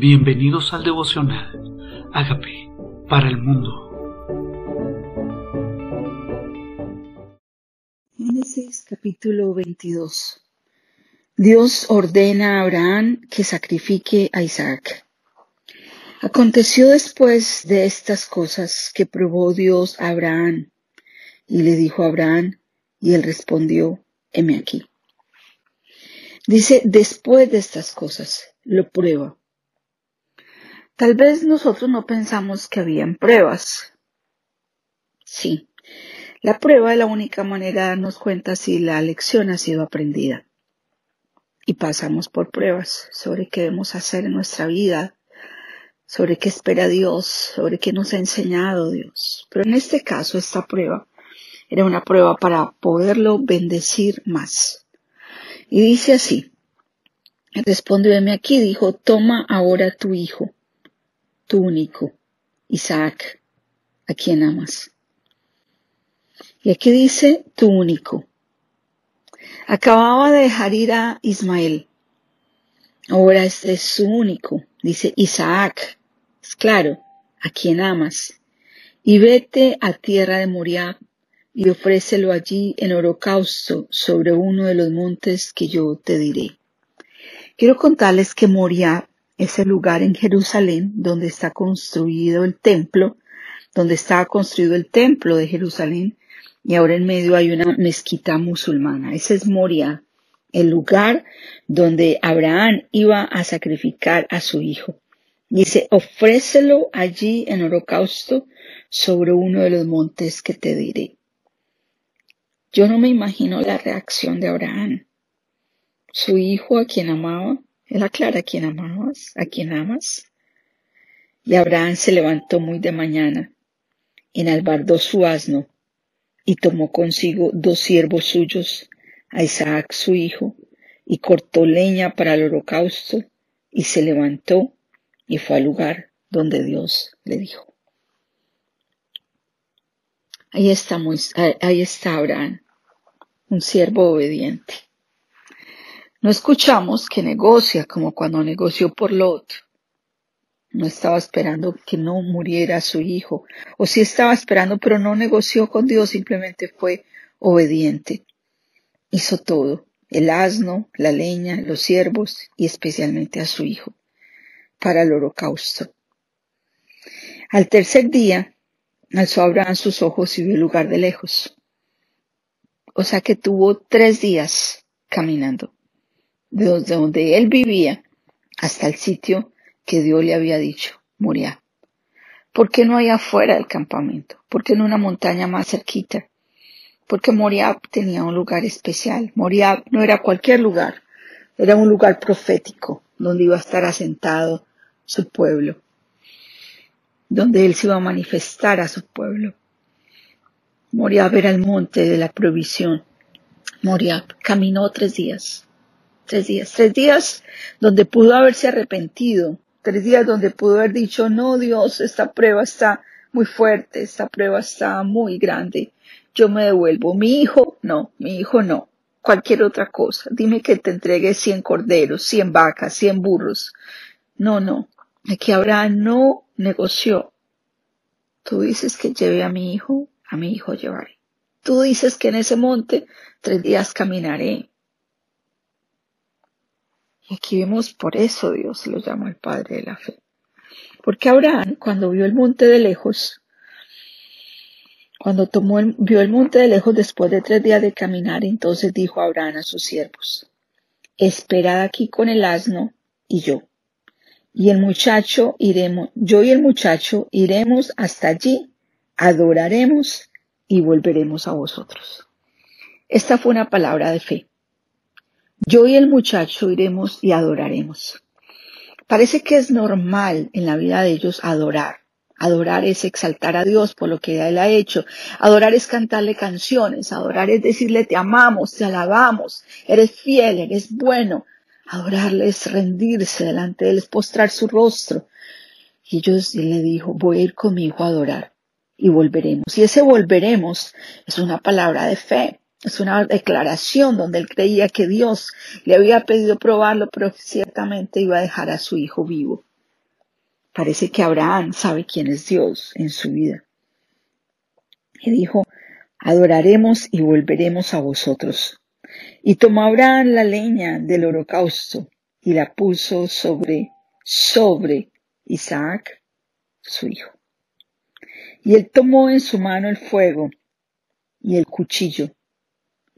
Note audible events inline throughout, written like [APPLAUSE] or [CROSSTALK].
Bienvenidos al devocional. Hágame para el mundo. Génesis capítulo 22. Dios ordena a Abraham que sacrifique a Isaac. Aconteció después de estas cosas que probó Dios a Abraham y le dijo a Abraham y él respondió, heme aquí. Dice, después de estas cosas, lo prueba. Tal vez nosotros no pensamos que habían pruebas. Sí, la prueba es la única manera de darnos cuenta si la lección ha sido aprendida. Y pasamos por pruebas sobre qué debemos hacer en nuestra vida, sobre qué espera Dios, sobre qué nos ha enseñado Dios. Pero en este caso, esta prueba era una prueba para poderlo bendecir más. Y dice así, respondióme aquí, dijo, toma ahora tu hijo tu único, Isaac, a quien amas. Y aquí dice tu único. Acababa de dejar ir a Ismael. Ahora este es su único. Dice Isaac. Es claro, a quien amas. Y vete a tierra de Moriah y ofrécelo allí en holocausto sobre uno de los montes que yo te diré. Quiero contarles que Moriah es el lugar en Jerusalén donde está construido el templo, donde estaba construido el templo de Jerusalén y ahora en medio hay una mezquita musulmana. Ese es Moria, el lugar donde Abraham iba a sacrificar a su hijo. Dice, ofrécelo allí en holocausto sobre uno de los montes que te diré. Yo no me imagino la reacción de Abraham. Su hijo a quien amaba él aclara a quien amabas, a quien amas. Y Abraham se levantó muy de mañana, enalbardó su asno y tomó consigo dos siervos suyos, a Isaac su hijo, y cortó leña para el holocausto, y se levantó y fue al lugar donde Dios le dijo. Ahí está, ahí está Abraham, un siervo obediente. No escuchamos que negocia como cuando negoció por Lot. No estaba esperando que no muriera su hijo, o sí estaba esperando, pero no negoció con Dios, simplemente fue obediente. Hizo todo, el asno, la leña, los siervos y especialmente a su hijo, para el holocausto. Al tercer día, alzó Abraham sus ojos y vio lugar de lejos. O sea que tuvo tres días caminando desde donde él vivía hasta el sitio que Dios le había dicho, Moría. ¿Por qué no hay afuera del campamento? ¿Por qué en una montaña más cerquita? Porque Moriab tenía un lugar especial. Moriab no era cualquier lugar, era un lugar profético donde iba a estar asentado su pueblo, donde él se iba a manifestar a su pueblo. Moriab era el monte de la provisión. Moriab caminó tres días tres días, tres días donde pudo haberse arrepentido, tres días donde pudo haber dicho, no Dios, esta prueba está muy fuerte, esta prueba está muy grande, yo me devuelvo. Mi hijo, no, mi hijo no, cualquier otra cosa, dime que te entregue cien corderos, cien vacas, cien burros. No, no, aquí Abraham no negoció. Tú dices que lleve a mi hijo, a mi hijo llevaré. Tú dices que en ese monte tres días caminaré, y aquí vemos por eso Dios lo llama el Padre de la Fe. Porque Abraham, cuando vio el monte de lejos, cuando tomó vio el monte de lejos después de tres días de caminar, entonces dijo Abraham a sus siervos, esperad aquí con el asno y yo. Y el muchacho iremos, yo y el muchacho iremos hasta allí, adoraremos y volveremos a vosotros. Esta fue una palabra de fe. Yo y el muchacho iremos y adoraremos. Parece que es normal en la vida de ellos adorar. Adorar es exaltar a Dios por lo que Él ha hecho. Adorar es cantarle canciones. Adorar es decirle te amamos, te alabamos, eres fiel, eres bueno. Adorarle es rendirse delante de Él, es postrar su rostro. Y ellos le dijo, voy a ir conmigo a adorar y volveremos. Y ese volveremos es una palabra de fe. Es una declaración donde él creía que Dios le había pedido probarlo, pero ciertamente iba a dejar a su hijo vivo. Parece que Abraham sabe quién es Dios en su vida. Y dijo, adoraremos y volveremos a vosotros. Y tomó Abraham la leña del holocausto y la puso sobre, sobre Isaac, su hijo. Y él tomó en su mano el fuego y el cuchillo,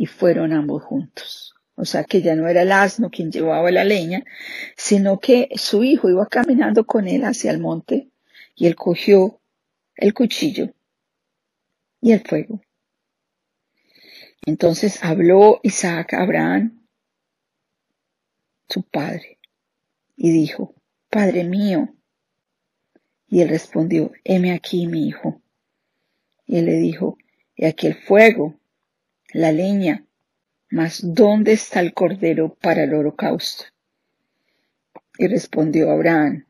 y fueron ambos juntos. O sea que ya no era el asno quien llevaba la leña, sino que su hijo iba caminando con él hacia el monte y él cogió el cuchillo y el fuego. Entonces habló Isaac a Abraham, su padre, y dijo, Padre mío. Y él respondió, heme aquí, mi hijo. Y él le dijo, he aquí el fuego, la leña, mas ¿dónde está el cordero para el holocausto? Y respondió Abraham,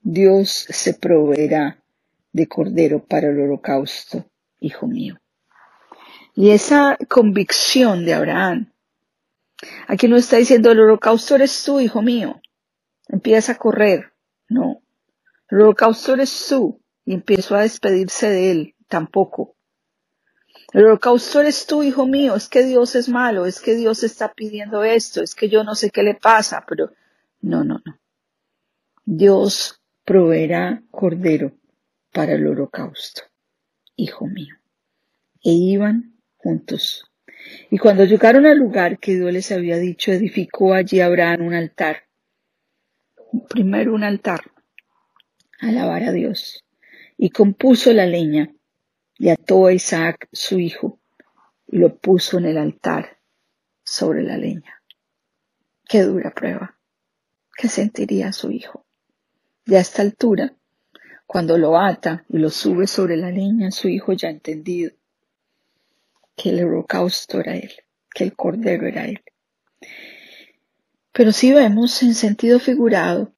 Dios se proveerá de cordero para el holocausto, hijo mío. Y esa convicción de Abraham, aquí no está diciendo el holocausto eres tú, hijo mío, empieza a correr, no, el holocausto eres tú, y empiezo a despedirse de él, tampoco. El holocausto eres tú, hijo mío, es que Dios es malo, es que Dios está pidiendo esto, es que yo no sé qué le pasa, pero no, no, no. Dios proveerá cordero para el holocausto, hijo mío. E iban juntos. Y cuando llegaron al lugar que Dios les había dicho, edificó allí Abraham un altar. Primero un altar, alabar a Dios. Y compuso la leña y ató a Isaac su hijo y lo puso en el altar sobre la leña. Qué dura prueba. ¿Qué sentiría su hijo? Y a esta altura, cuando lo ata y lo sube sobre la leña, su hijo ya ha entendido que el holocausto era él, que el cordero era él. Pero si vemos en sentido figurado,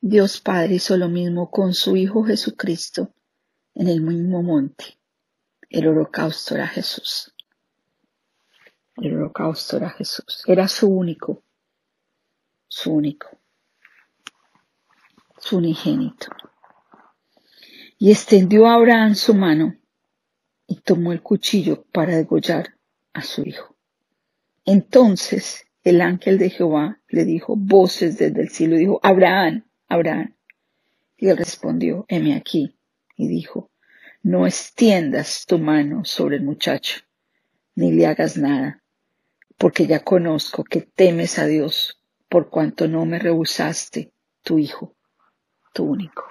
Dios Padre hizo lo mismo con su Hijo Jesucristo en el mismo monte. El holocausto era Jesús. El holocausto era Jesús. Era su único, su único, su unigénito. Y extendió a Abraham su mano y tomó el cuchillo para degollar a su hijo. Entonces el ángel de Jehová le dijo voces desde el cielo, dijo, Abraham, Abraham. Y él respondió, heme aquí. Y dijo, no extiendas tu mano sobre el muchacho, ni le hagas nada, porque ya conozco que temes a Dios, por cuanto no me rehusaste tu hijo, tu único.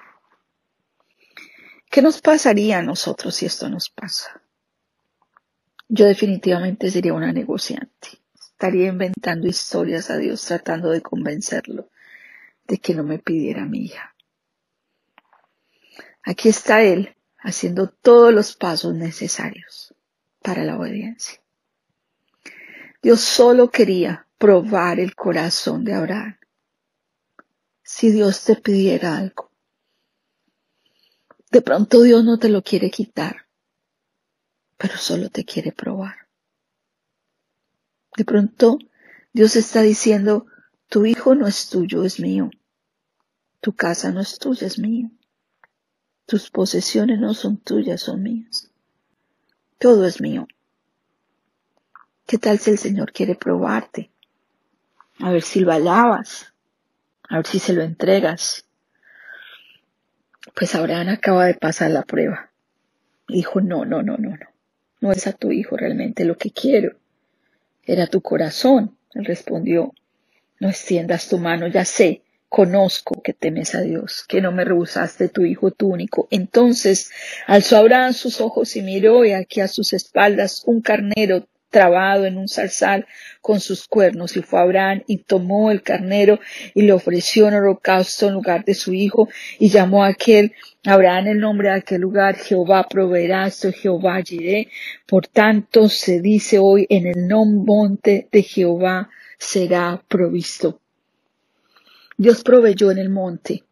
¿Qué nos pasaría a nosotros si esto nos pasa? Yo definitivamente sería una negociante. Estaría inventando historias a Dios tratando de convencerlo de que no me pidiera mi hija. Aquí está Él haciendo todos los pasos necesarios para la obediencia. Dios solo quería probar el corazón de Abraham. Si Dios te pidiera algo, de pronto Dios no te lo quiere quitar, pero solo te quiere probar. De pronto Dios está diciendo, tu hijo no es tuyo, es mío. Tu casa no es tuya, es mío. Tus posesiones no son tuyas, son mías. Todo es mío. ¿Qué tal si el Señor quiere probarte? A ver si lo alabas, a ver si se lo entregas. Pues Abraham acaba de pasar la prueba. dijo, no, no, no, no, no. No es a tu hijo realmente lo que quiero. Era tu corazón. Él respondió, no extiendas tu mano, ya sé conozco que temes a Dios, que no me rehusaste tu Hijo tu único. Entonces alzó Abraham sus ojos y miró y aquí a sus espaldas un carnero trabado en un zarzal con sus cuernos y fue Abraham y tomó el carnero y le ofreció en holocausto en lugar de su hijo y llamó a aquel Abraham el nombre de aquel lugar Jehová proveerá esto Jehová iré por tanto se dice hoy en el monte de Jehová será provisto Dios proveyó en el monte.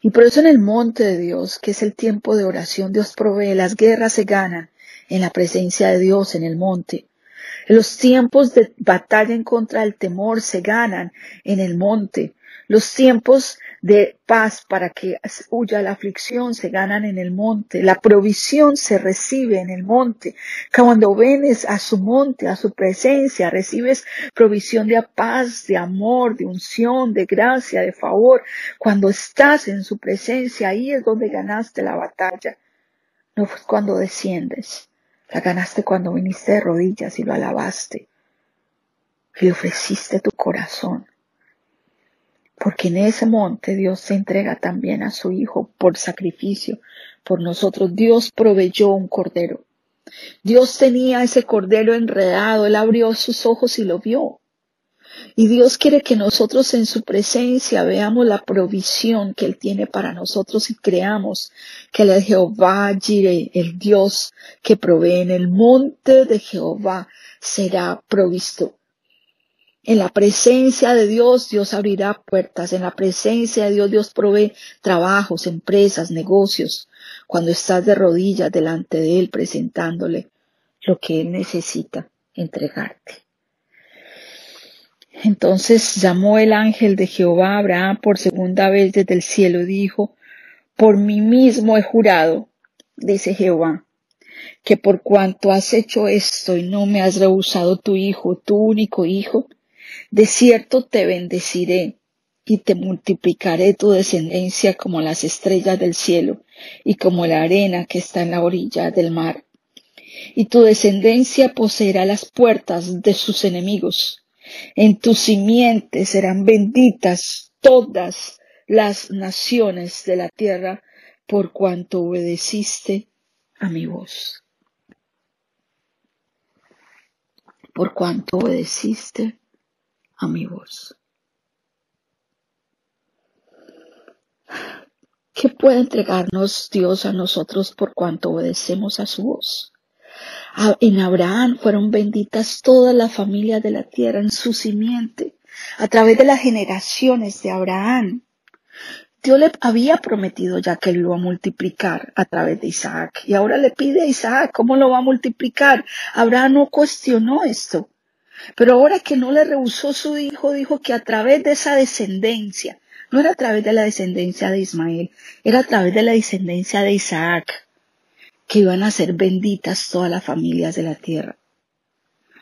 Y por eso en el monte de Dios, que es el tiempo de oración, Dios provee. Las guerras se ganan en la presencia de Dios en el monte. Los tiempos de batalla en contra del temor se ganan en el monte. Los tiempos de paz para que huya la aflicción se ganan en el monte. La provisión se recibe en el monte. Cuando venes a su monte, a su presencia, recibes provisión de paz, de amor, de unción, de gracia, de favor. Cuando estás en su presencia, ahí es donde ganaste la batalla. No fue cuando desciendes. La ganaste cuando viniste de rodillas y lo alabaste. Y ofreciste tu corazón porque en ese monte Dios se entrega también a su Hijo por sacrificio por nosotros. Dios proveyó un cordero. Dios tenía ese cordero enredado, Él abrió sus ojos y lo vio. Y Dios quiere que nosotros en su presencia veamos la provisión que Él tiene para nosotros y creamos que Él es Jehová Jireh, el Dios que provee en el monte de Jehová será provisto. En la presencia de Dios, Dios abrirá puertas. En la presencia de Dios, Dios provee trabajos, empresas, negocios. Cuando estás de rodillas delante de Él, presentándole lo que Él necesita entregarte. Entonces llamó el ángel de Jehová a Abraham por segunda vez desde el cielo y dijo, por mí mismo he jurado, dice Jehová, que por cuanto has hecho esto y no me has rehusado tu hijo, tu único hijo, de cierto te bendeciré y te multiplicaré tu descendencia como las estrellas del cielo y como la arena que está en la orilla del mar. Y tu descendencia poseerá las puertas de sus enemigos. En tu simiente serán benditas todas las naciones de la tierra por cuanto obedeciste a mi voz. Por cuanto obedeciste a mi voz. ¿Qué puede entregarnos Dios a nosotros por cuanto obedecemos a su voz? En Abraham fueron benditas todas las familias de la tierra en su simiente, a través de las generaciones de Abraham. Dios le había prometido ya que él lo va a multiplicar a través de Isaac. Y ahora le pide a Isaac cómo lo va a multiplicar. Abraham no cuestionó esto. Pero ahora que no le rehusó su hijo, dijo que a través de esa descendencia, no era a través de la descendencia de Ismael, era a través de la descendencia de Isaac, que iban a ser benditas todas las familias de la tierra.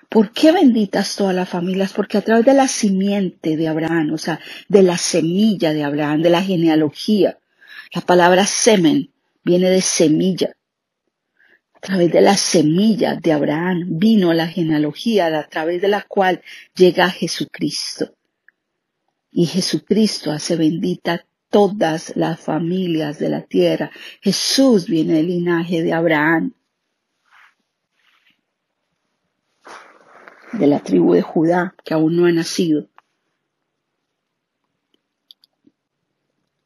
¿Por qué benditas todas las familias? Porque a través de la simiente de Abraham, o sea, de la semilla de Abraham, de la genealogía, la palabra semen viene de semilla. A través de la semilla de Abraham vino la genealogía a través de la cual llega Jesucristo. Y Jesucristo hace bendita todas las familias de la tierra. Jesús viene del linaje de Abraham, de la tribu de Judá, que aún no ha nacido.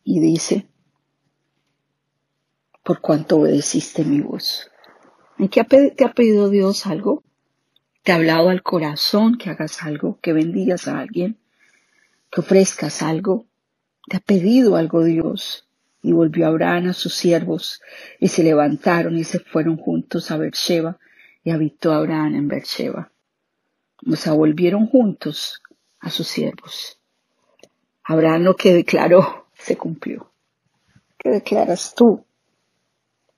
Y dice, por cuanto obedeciste mi voz. ¿Qué te ha pedido Dios algo? ¿Te ha hablado al corazón que hagas algo, que bendigas a alguien, que ofrezcas algo? ¿Te ha pedido algo Dios? Y volvió Abraham a sus siervos, y se levantaron y se fueron juntos a Beersheba, y habitó Abraham en Beersheba. O sea, volvieron juntos a sus siervos. Abraham lo que declaró se cumplió. ¿Qué declaras tú?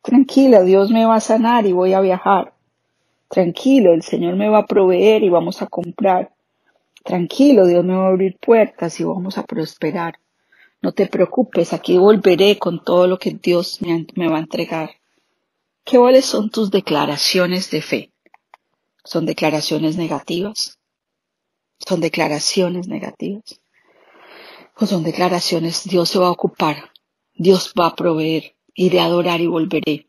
Tranquila, Dios me va a sanar y voy a viajar. Tranquilo, el Señor me va a proveer y vamos a comprar. Tranquilo, Dios me va a abrir puertas y vamos a prosperar. No te preocupes, aquí volveré con todo lo que Dios me, va a entregar. ¿Qué cuáles son tus declaraciones de fe? ¿Son declaraciones negativas? ¿Son declaraciones negativas? ¿O son declaraciones Dios se va a ocupar? Dios va a proveer. Iré a adorar y volveré.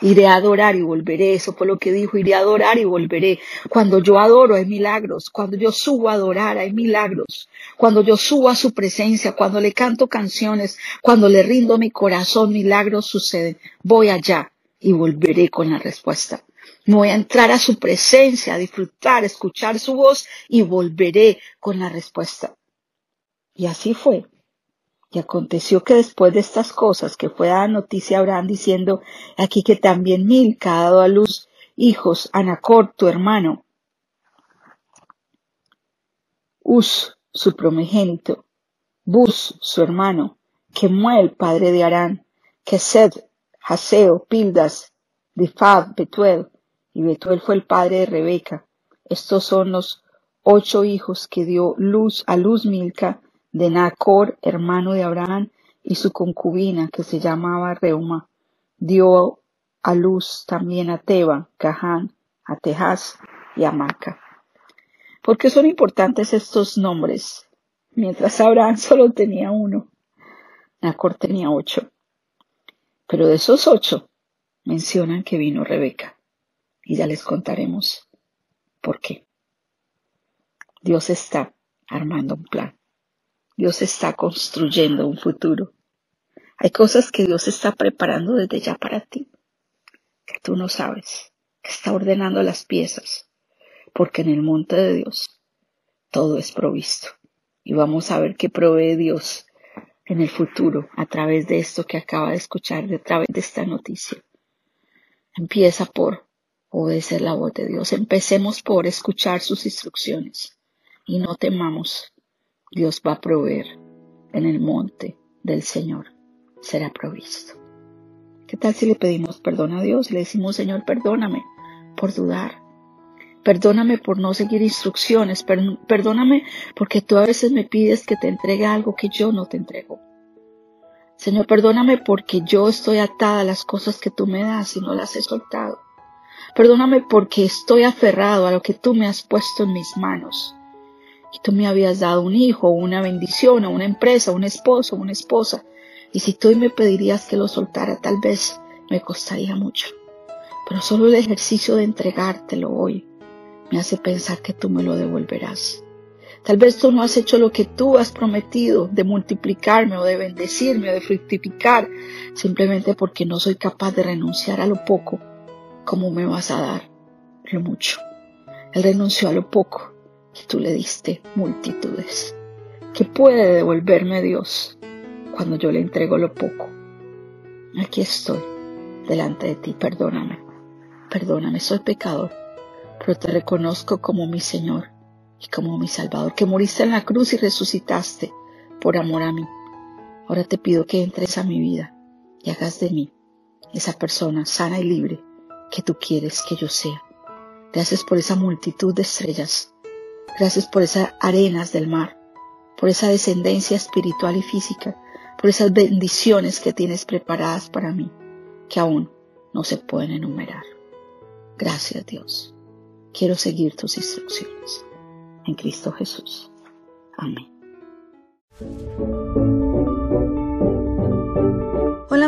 Iré a adorar y volveré. Eso fue lo que dijo. Iré a adorar y volveré. Cuando yo adoro hay milagros. Cuando yo subo a adorar hay milagros. Cuando yo subo a su presencia, cuando le canto canciones, cuando le rindo mi corazón, milagros suceden. Voy allá y volveré con la respuesta. voy a entrar a su presencia, a disfrutar, escuchar su voz y volveré con la respuesta. Y así fue. Y aconteció que después de estas cosas, que fue dada noticia a Abraham diciendo, aquí que también Milca ha dado a luz hijos, Anacor, tu hermano, Us, su primogénito, Bus, su hermano, Kemuel, padre de Arán, Kesed, Haseo, Pildas, Difab, Betuel, y Betuel fue el padre de Rebeca. Estos son los ocho hijos que dio luz a luz Milca de Nacor, hermano de Abraham, y su concubina, que se llamaba Reuma. Dio a luz también a Teba, Gahán, a Tejas y a Maca. ¿Por qué son importantes estos nombres? Mientras Abraham [LAUGHS] solo tenía uno, Nacor tenía ocho. Pero de esos ocho mencionan que vino Rebeca. Y ya les contaremos por qué. Dios está armando un plan. Dios está construyendo un futuro. Hay cosas que Dios está preparando desde ya para ti, que tú no sabes, que está ordenando las piezas, porque en el monte de Dios todo es provisto. Y vamos a ver qué provee Dios en el futuro a través de esto que acaba de escuchar, a través de esta noticia. Empieza por obedecer la voz de Dios. Empecemos por escuchar sus instrucciones y no temamos. Dios va a proveer en el monte del Señor. Será provisto. ¿Qué tal si le pedimos perdón a Dios? Le decimos, Señor, perdóname por dudar. Perdóname por no seguir instrucciones. Perdóname porque tú a veces me pides que te entregue algo que yo no te entrego. Señor, perdóname porque yo estoy atada a las cosas que tú me das y no las he soltado. Perdóname porque estoy aferrado a lo que tú me has puesto en mis manos. Y tú me habías dado un hijo, una bendición, una empresa, un esposo, una esposa. Y si tú me pedirías que lo soltara, tal vez me costaría mucho. Pero solo el ejercicio de entregártelo hoy me hace pensar que tú me lo devolverás. Tal vez tú no has hecho lo que tú has prometido de multiplicarme o de bendecirme o de fructificar, simplemente porque no soy capaz de renunciar a lo poco, como me vas a dar lo mucho. Él renunció a lo poco y tú le diste multitudes. ¿Qué puede devolverme Dios cuando yo le entrego lo poco? Aquí estoy delante de ti, perdóname, perdóname, soy pecador pero te reconozco como mi Señor y como mi Salvador, que moriste en la cruz y resucitaste por amor a mí. Ahora te pido que entres a mi vida y hagas de mí esa persona sana y libre que tú quieres que yo sea. Gracias por esa multitud de estrellas. Gracias por esas arenas del mar, por esa descendencia espiritual y física, por esas bendiciones que tienes preparadas para mí, que aún no se pueden enumerar. Gracias Dios. Quiero seguir tus instrucciones. En Cristo Jesús. Amén.